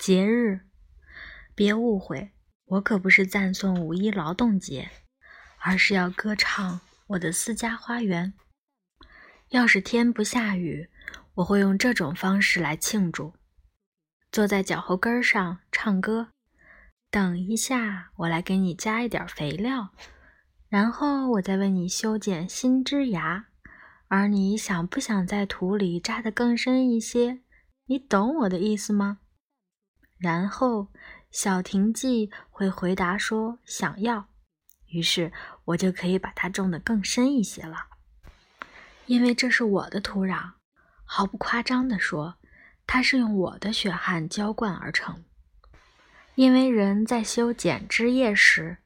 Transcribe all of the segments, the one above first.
节日，别误会，我可不是赞颂五一劳动节，而是要歌唱我的私家花园。要是天不下雨，我会用这种方式来庆祝：坐在脚后跟上唱歌。等一下，我来给你加一点肥料，然后我再为你修剪新枝芽。而你想不想在土里扎得更深一些？你懂我的意思吗？然后小亭记会回答说：“想要。”于是我就可以把它种得更深一些了，因为这是我的土壤。毫不夸张地说，它是用我的血汗浇灌而成。因为人在修剪枝叶时，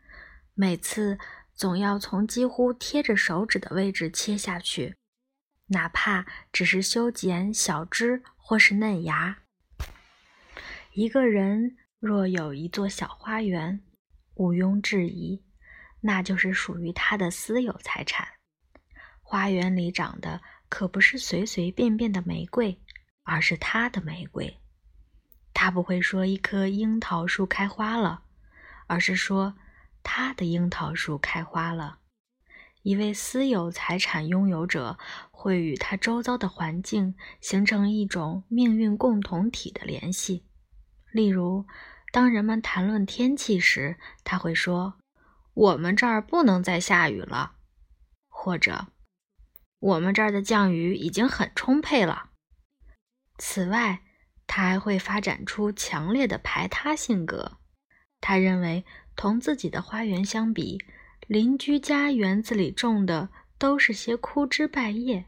每次总要从几乎贴着手指的位置切下去，哪怕只是修剪小枝或是嫩芽。一个人若有一座小花园，毋庸置疑，那就是属于他的私有财产。花园里长的可不是随随便便的玫瑰，而是他的玫瑰。他不会说一棵樱桃树开花了，而是说他的樱桃树开花了。一位私有财产拥有者会与他周遭的环境形成一种命运共同体的联系。例如，当人们谈论天气时，他会说：“我们这儿不能再下雨了。”或者，“我们这儿的降雨已经很充沛了。”此外，他还会发展出强烈的排他性格。他认为，同自己的花园相比，邻居家园子里种的都是些枯枝败叶，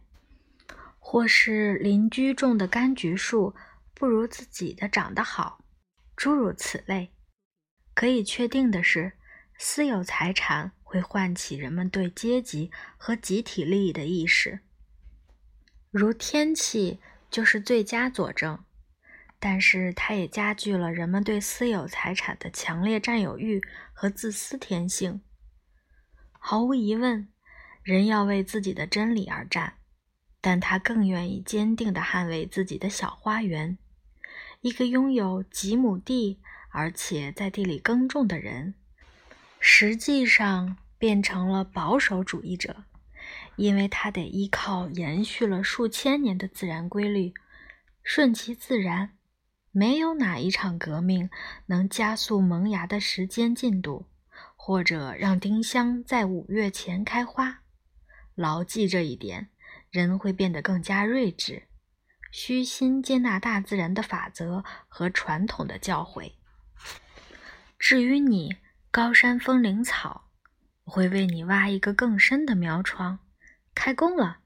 或是邻居种的柑橘树不如自己的长得好。诸如此类，可以确定的是，私有财产会唤起人们对阶级和集体利益的意识。如天气就是最佳佐证，但是它也加剧了人们对私有财产的强烈占有欲和自私天性。毫无疑问，人要为自己的真理而战，但他更愿意坚定地捍卫自己的小花园。一个拥有几亩地，而且在地里耕种的人，实际上变成了保守主义者，因为他得依靠延续了数千年的自然规律，顺其自然。没有哪一场革命能加速萌芽的时间进度，或者让丁香在五月前开花。牢记这一点，人会变得更加睿智。虚心接纳大自然的法则和传统的教诲。至于你，高山风铃草，我会为你挖一个更深的苗床。开工了，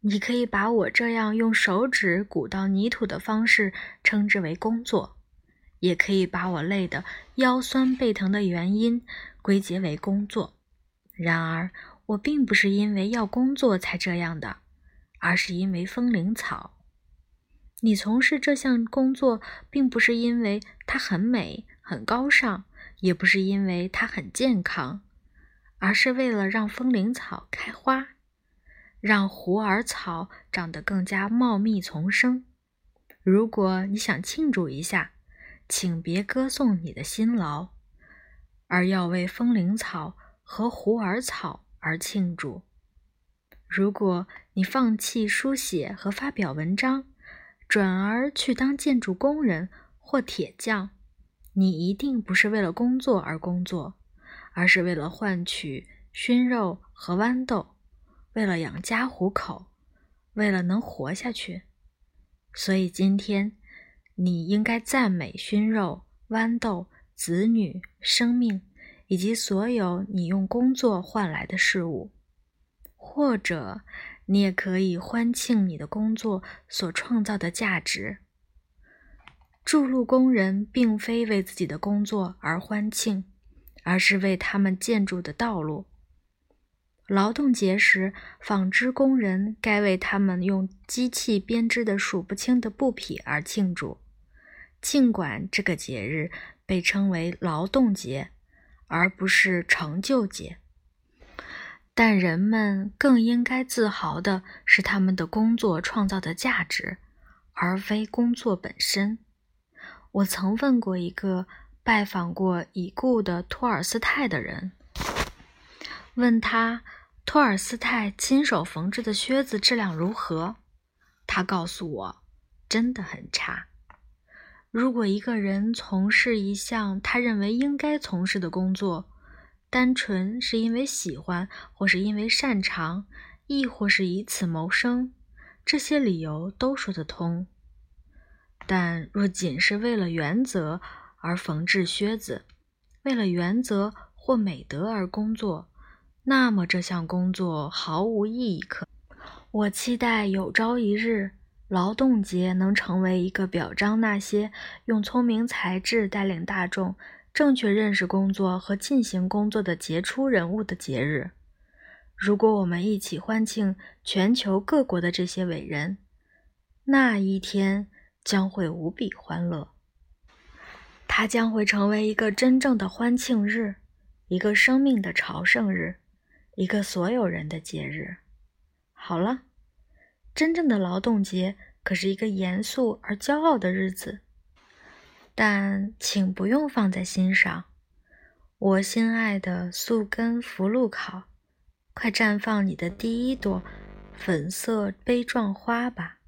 你可以把我这样用手指鼓到泥土的方式称之为工作，也可以把我累得腰酸背疼的原因归结为工作。然而，我并不是因为要工作才这样的，而是因为风铃草。你从事这项工作，并不是因为它很美、很高尚，也不是因为它很健康，而是为了让风铃草开花，让虎耳草长得更加茂密丛生。如果你想庆祝一下，请别歌颂你的辛劳，而要为风铃草和虎耳草而庆祝。如果你放弃书写和发表文章，转而去当建筑工人或铁匠，你一定不是为了工作而工作，而是为了换取熏肉和豌豆，为了养家糊口，为了能活下去。所以今天，你应该赞美熏肉、豌豆、子女、生命，以及所有你用工作换来的事物，或者。你也可以欢庆你的工作所创造的价值。筑路工人并非为自己的工作而欢庆，而是为他们建筑的道路。劳动节时，纺织工人该为他们用机器编织的数不清的布匹而庆祝。尽管这个节日被称为劳动节，而不是成就节。但人们更应该自豪的是他们的工作创造的价值，而非工作本身。我曾问过一个拜访过已故的托尔斯泰的人，问他托尔斯泰亲手缝制的靴子质量如何，他告诉我，真的很差。如果一个人从事一项他认为应该从事的工作，单纯是因为喜欢，或是因为擅长，亦或是以此谋生，这些理由都说得通。但若仅是为了原则而缝制靴子，为了原则或美德而工作，那么这项工作毫无意义可。我期待有朝一日，劳动节能成为一个表彰那些用聪明才智带领大众正确认识工作和进行工作的杰出人物的节日。如果我们一起欢庆全球各国的这些伟人，那一天。将会无比欢乐，它将会成为一个真正的欢庆日，一个生命的朝圣日，一个所有人的节日。好了，真正的劳动节可是一个严肃而骄傲的日子，但请不用放在心上，我心爱的素根福禄考，快绽放你的第一朵粉色杯状花吧。